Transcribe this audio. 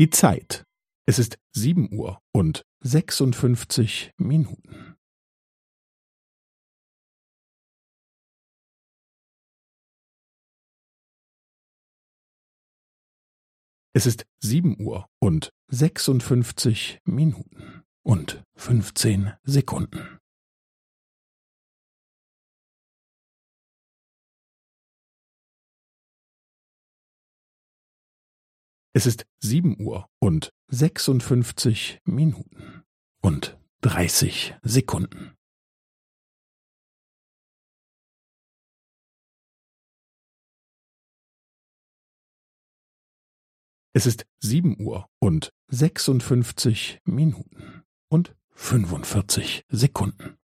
Die Zeit. Es ist sieben Uhr und sechsundfünfzig Minuten. Es ist sieben Uhr und sechsundfünfzig Minuten und fünfzehn Sekunden. Es ist sieben Uhr und sechsundfünfzig Minuten und dreißig Sekunden. Es ist sieben Uhr und sechsundfünfzig Minuten und fünfundvierzig Sekunden.